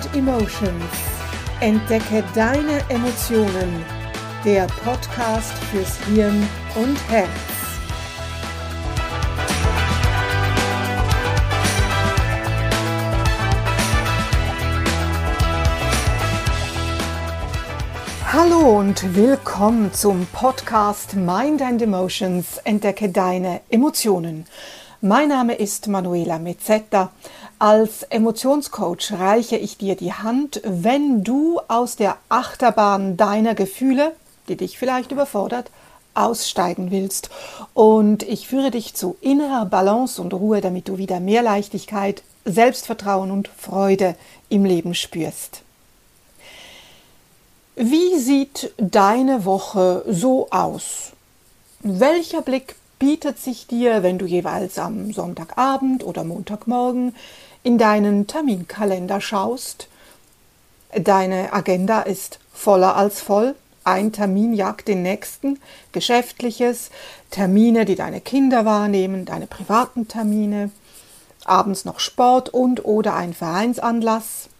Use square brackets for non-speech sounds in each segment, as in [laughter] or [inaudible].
and Emotions. Entdecke deine Emotionen. Der Podcast fürs Hirn und Herz. Hallo und willkommen zum Podcast Mind and Emotions. Entdecke deine Emotionen. Mein Name ist Manuela Mezzetta. Als Emotionscoach reiche ich dir die Hand, wenn du aus der Achterbahn deiner Gefühle, die dich vielleicht überfordert, aussteigen willst. Und ich führe dich zu innerer Balance und Ruhe, damit du wieder mehr Leichtigkeit, Selbstvertrauen und Freude im Leben spürst. Wie sieht deine Woche so aus? Welcher Blick bietet sich dir, wenn du jeweils am Sonntagabend oder Montagmorgen in deinen Terminkalender schaust. Deine Agenda ist voller als voll. Ein Termin jagt den nächsten, geschäftliches, Termine, die deine Kinder wahrnehmen, deine privaten Termine, abends noch Sport und oder ein Vereinsanlass.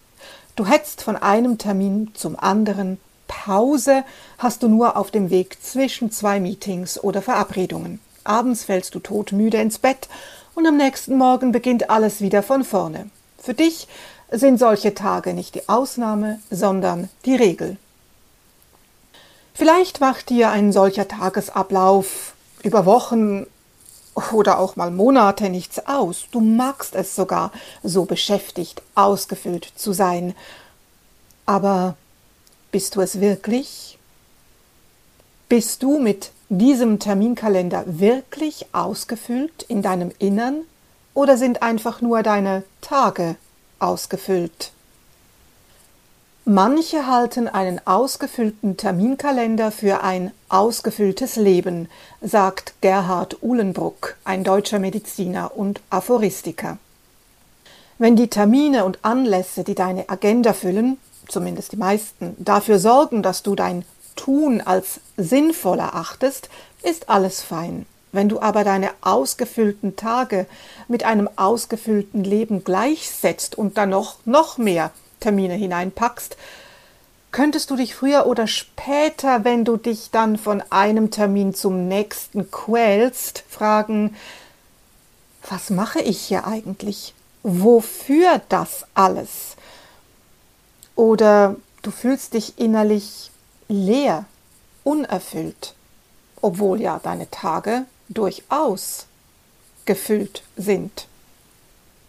Du hetzt von einem Termin zum anderen. Pause hast du nur auf dem Weg zwischen zwei Meetings oder Verabredungen. Abends fällst du todmüde ins Bett und am nächsten Morgen beginnt alles wieder von vorne. Für dich sind solche Tage nicht die Ausnahme, sondern die Regel. Vielleicht macht dir ein solcher Tagesablauf über Wochen oder auch mal Monate nichts aus. Du magst es sogar, so beschäftigt, ausgefüllt zu sein. Aber bist du es wirklich? Bist du mit diesem Terminkalender wirklich ausgefüllt in deinem Innern oder sind einfach nur deine Tage ausgefüllt? Manche halten einen ausgefüllten Terminkalender für ein ausgefülltes Leben, sagt Gerhard Uhlenbruck, ein deutscher Mediziner und Aphoristiker. Wenn die Termine und Anlässe, die deine Agenda füllen, zumindest die meisten, dafür sorgen, dass du dein Tun als sinnvoll erachtest, ist alles fein. Wenn du aber deine ausgefüllten Tage mit einem ausgefüllten Leben gleichsetzt und dann noch, noch mehr Termine hineinpackst, könntest du dich früher oder später, wenn du dich dann von einem Termin zum nächsten quälst, fragen, was mache ich hier eigentlich? Wofür das alles? Oder du fühlst dich innerlich leer, unerfüllt, obwohl ja deine Tage durchaus gefüllt sind.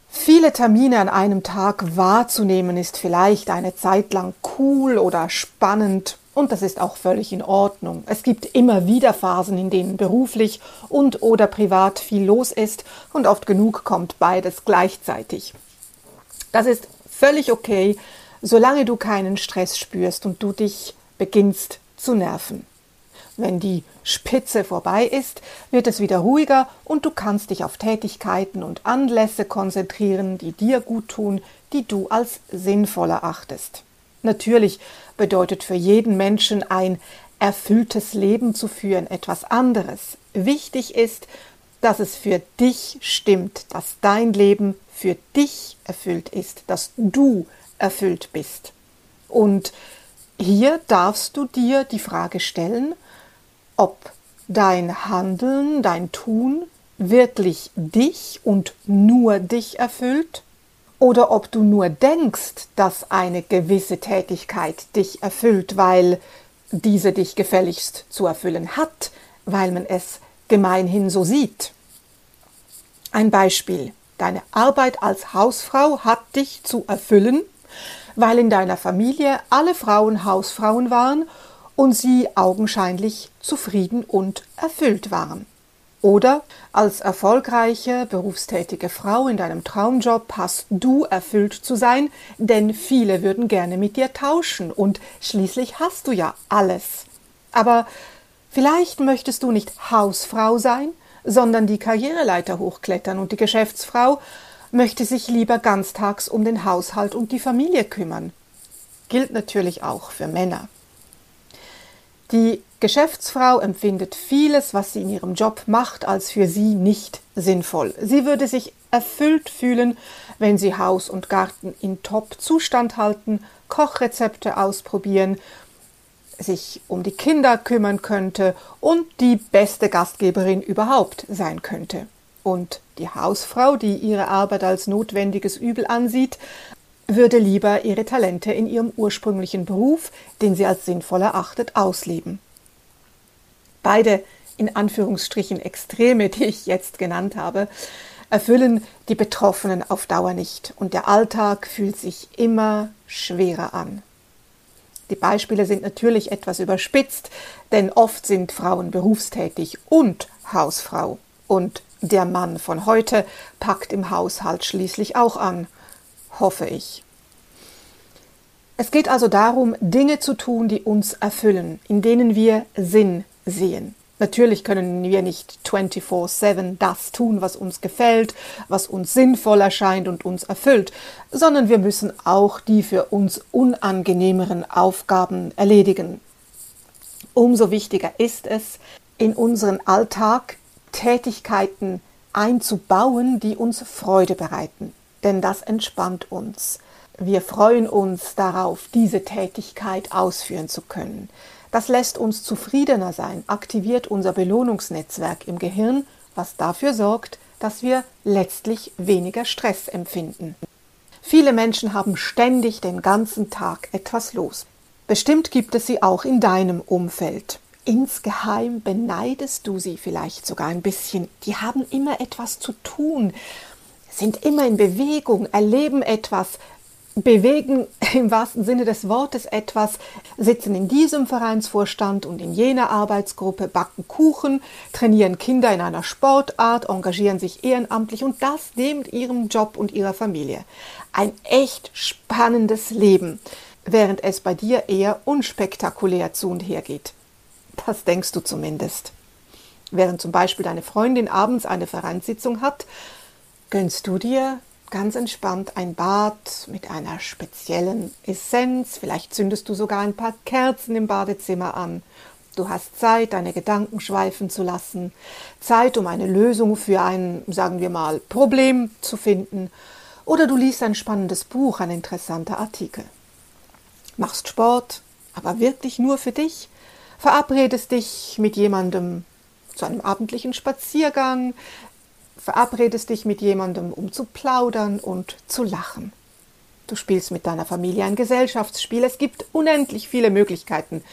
Viele Termine an einem Tag wahrzunehmen ist vielleicht eine Zeit lang cool oder spannend und das ist auch völlig in Ordnung. Es gibt immer wieder Phasen, in denen beruflich und oder privat viel los ist und oft genug kommt beides gleichzeitig. Das ist völlig okay, solange du keinen Stress spürst und du dich beginnst zu nerven. Wenn die Spitze vorbei ist, wird es wieder ruhiger und du kannst dich auf Tätigkeiten und Anlässe konzentrieren, die dir gut tun, die du als sinnvoll erachtest. Natürlich bedeutet für jeden Menschen ein erfülltes Leben zu führen etwas anderes. Wichtig ist, dass es für dich stimmt, dass dein Leben für dich erfüllt ist, dass du erfüllt bist. Und hier darfst du dir die Frage stellen, ob dein Handeln, dein Tun wirklich dich und nur dich erfüllt oder ob du nur denkst, dass eine gewisse Tätigkeit dich erfüllt, weil diese dich gefälligst zu erfüllen hat, weil man es gemeinhin so sieht. Ein Beispiel. Deine Arbeit als Hausfrau hat dich zu erfüllen, weil in deiner Familie alle Frauen Hausfrauen waren und sie augenscheinlich zufrieden und erfüllt waren. Oder als erfolgreiche, berufstätige Frau in deinem Traumjob hast du erfüllt zu sein, denn viele würden gerne mit dir tauschen und schließlich hast du ja alles. Aber vielleicht möchtest du nicht Hausfrau sein, sondern die Karriereleiter hochklettern und die Geschäftsfrau möchte sich lieber ganztags um den Haushalt und die Familie kümmern. Gilt natürlich auch für Männer. Die Geschäftsfrau empfindet vieles, was sie in ihrem Job macht, als für sie nicht sinnvoll. Sie würde sich erfüllt fühlen, wenn sie Haus und Garten in Top-Zustand halten, Kochrezepte ausprobieren, sich um die Kinder kümmern könnte und die beste Gastgeberin überhaupt sein könnte. Und die Hausfrau, die ihre Arbeit als notwendiges Übel ansieht, würde lieber ihre Talente in ihrem ursprünglichen Beruf, den sie als sinnvoll erachtet, ausleben. Beide in Anführungsstrichen Extreme, die ich jetzt genannt habe, erfüllen die Betroffenen auf Dauer nicht und der Alltag fühlt sich immer schwerer an. Die Beispiele sind natürlich etwas überspitzt, denn oft sind Frauen berufstätig und Hausfrau und der Mann von heute packt im Haushalt schließlich auch an, hoffe ich. Es geht also darum, Dinge zu tun, die uns erfüllen, in denen wir Sinn sehen. Natürlich können wir nicht 24/7 das tun, was uns gefällt, was uns sinnvoll erscheint und uns erfüllt, sondern wir müssen auch die für uns unangenehmeren Aufgaben erledigen. Umso wichtiger ist es, in unseren Alltag Tätigkeiten einzubauen, die uns Freude bereiten. Denn das entspannt uns. Wir freuen uns darauf, diese Tätigkeit ausführen zu können. Das lässt uns zufriedener sein, aktiviert unser Belohnungsnetzwerk im Gehirn, was dafür sorgt, dass wir letztlich weniger Stress empfinden. Viele Menschen haben ständig den ganzen Tag etwas los. Bestimmt gibt es sie auch in deinem Umfeld. Insgeheim beneidest du sie vielleicht sogar ein bisschen. Die haben immer etwas zu tun, sind immer in Bewegung, erleben etwas, bewegen [laughs] im wahrsten Sinne des Wortes etwas, sitzen in diesem Vereinsvorstand und in jener Arbeitsgruppe, backen Kuchen, trainieren Kinder in einer Sportart, engagieren sich ehrenamtlich und das neben ihrem Job und ihrer Familie. Ein echt spannendes Leben, während es bei dir eher unspektakulär zu und her geht. Das denkst du zumindest. Während zum Beispiel deine Freundin abends eine Vereinssitzung hat, gönnst du dir ganz entspannt ein Bad mit einer speziellen Essenz. Vielleicht zündest du sogar ein paar Kerzen im Badezimmer an. Du hast Zeit, deine Gedanken schweifen zu lassen, Zeit, um eine Lösung für ein, sagen wir mal, Problem zu finden. Oder du liest ein spannendes Buch, ein interessanter Artikel. Machst Sport, aber wirklich nur für dich verabredest dich mit jemandem zu einem abendlichen Spaziergang, verabredest dich mit jemandem, um zu plaudern und zu lachen. Du spielst mit deiner Familie ein Gesellschaftsspiel. Es gibt unendlich viele Möglichkeiten,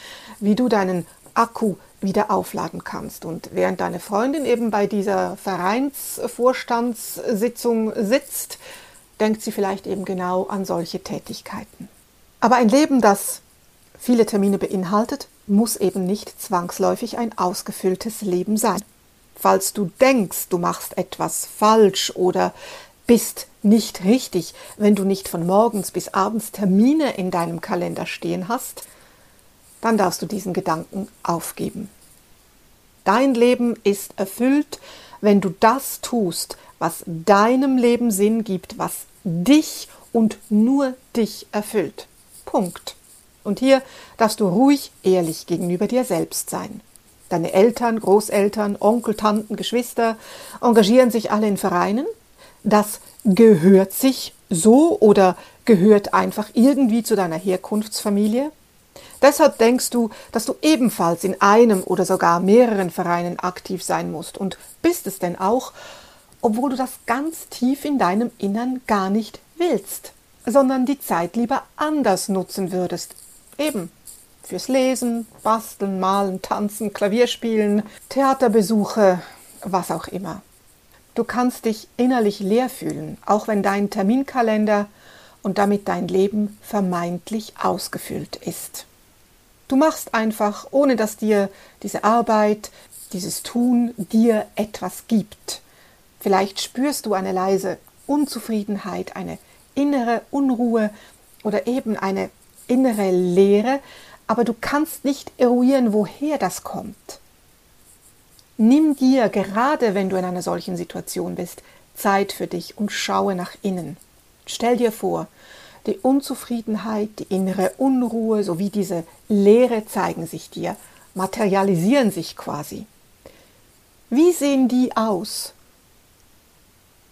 wie du deinen Akku wieder aufladen kannst. Und während deine Freundin eben bei dieser Vereinsvorstandssitzung sitzt, denkt sie vielleicht eben genau an solche Tätigkeiten. Aber ein Leben, das viele Termine beinhaltet, muss eben nicht zwangsläufig ein ausgefülltes Leben sein. Falls du denkst, du machst etwas falsch oder bist nicht richtig, wenn du nicht von morgens bis abends Termine in deinem Kalender stehen hast, dann darfst du diesen Gedanken aufgeben. Dein Leben ist erfüllt, wenn du das tust, was deinem Leben Sinn gibt, was dich und nur dich erfüllt. Punkt. Und hier darfst du ruhig ehrlich gegenüber dir selbst sein. Deine Eltern, Großeltern, Onkel, Tanten, Geschwister engagieren sich alle in Vereinen. Das gehört sich so oder gehört einfach irgendwie zu deiner Herkunftsfamilie. Deshalb denkst du, dass du ebenfalls in einem oder sogar mehreren Vereinen aktiv sein musst und bist es denn auch, obwohl du das ganz tief in deinem Innern gar nicht willst, sondern die Zeit lieber anders nutzen würdest, Eben. Fürs Lesen, Basteln, Malen, Tanzen, Klavierspielen, Theaterbesuche, was auch immer. Du kannst dich innerlich leer fühlen, auch wenn dein Terminkalender und damit dein Leben vermeintlich ausgefüllt ist. Du machst einfach, ohne dass dir diese Arbeit, dieses Tun dir etwas gibt. Vielleicht spürst du eine leise Unzufriedenheit, eine innere Unruhe oder eben eine innere Leere, aber du kannst nicht eruieren, woher das kommt. Nimm dir, gerade wenn du in einer solchen Situation bist, Zeit für dich und schaue nach innen. Stell dir vor, die Unzufriedenheit, die innere Unruhe sowie diese Leere zeigen sich dir, materialisieren sich quasi. Wie sehen die aus?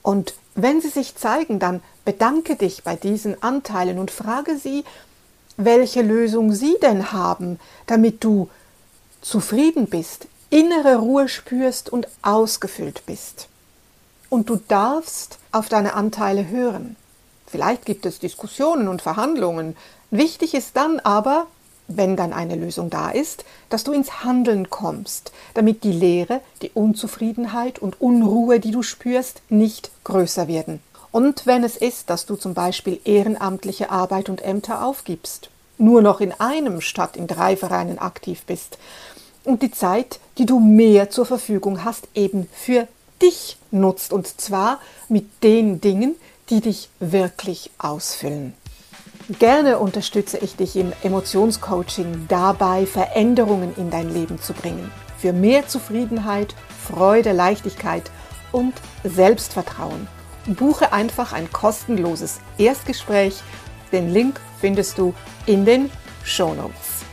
Und Wenn sie sich zeigen, dann bedanke dich bei diesen Anteilen und frage sie, welche Lösung sie denn haben, damit du zufrieden bist, innere Ruhe spürst und ausgefüllt bist. Und du darfst auf deine Anteile hören. Vielleicht gibt es Diskussionen und Verhandlungen. Wichtig ist dann aber, wenn dann eine Lösung da ist, dass du ins Handeln kommst, damit die Leere, die Unzufriedenheit und Unruhe, die du spürst, nicht größer werden. Und wenn es ist, dass du zum Beispiel ehrenamtliche Arbeit und Ämter aufgibst, nur noch in einem statt in drei Vereinen aktiv bist und die Zeit, die du mehr zur Verfügung hast, eben für dich nutzt und zwar mit den Dingen, die dich wirklich ausfüllen. Gerne unterstütze ich dich im Emotionscoaching dabei, Veränderungen in dein Leben zu bringen. Für mehr Zufriedenheit, Freude, Leichtigkeit und Selbstvertrauen. Buche einfach ein kostenloses Erstgespräch. Den Link findest du in den Shownotes.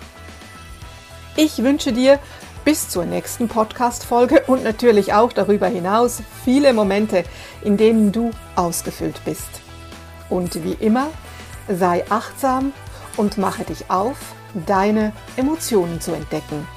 Ich wünsche dir bis zur nächsten Podcast-Folge und natürlich auch darüber hinaus viele Momente, in denen du ausgefüllt bist. Und wie immer, sei achtsam und mache dich auf, deine Emotionen zu entdecken.